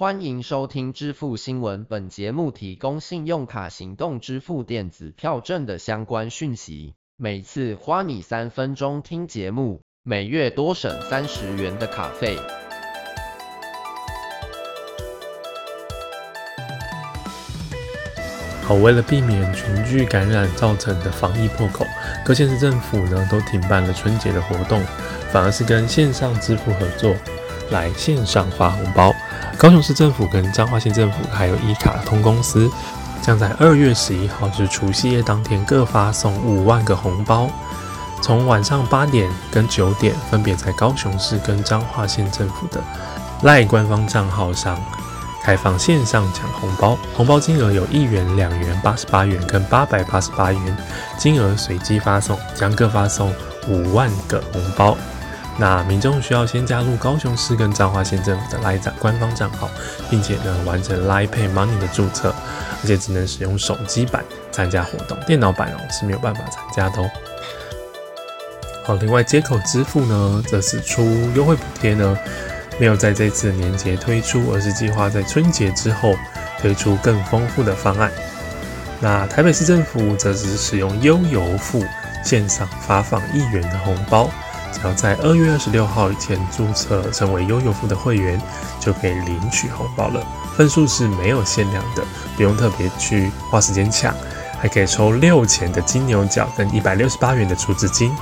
欢迎收听支付新闻，本节目提供信用卡行动支付电子票证的相关讯息。每次花你三分钟听节目，每月多省三十元的卡费。好，为了避免群聚感染造成的防疫破口，各县市政府呢都停办了春节的活动，反而是跟线上支付合作，来线上发红包。高雄市政府跟彰化县政府还有一卡通公司，将在二月十一号至除夕夜当天各发送五万个红包，从晚上八点跟九点，分别在高雄市跟彰化县政府的赖官方账号上。开放线上抢红包，红包金额有一元、两元、八十八元跟八百八十八元，金额随机发送，将各发送五万个红包。那民众需要先加入高雄市跟彰化县政府的 Line 官方账号，并且呢完成 Line Pay Money 的注册，而且只能使用手机版参加活动，电脑版哦是没有办法参加的哦。好，另外接口支付呢，则是出优惠补贴呢。没有在这次年节推出，而是计划在春节之后推出更丰富的方案。那台北市政府则是使用悠游付线上发放一元的红包，只要在二月二十六号以前注册成为优优付的会员，就可以领取红包了。分数是没有限量的，不用特别去花时间抢，还可以抽六钱的金牛角跟一百六十八元的储值金。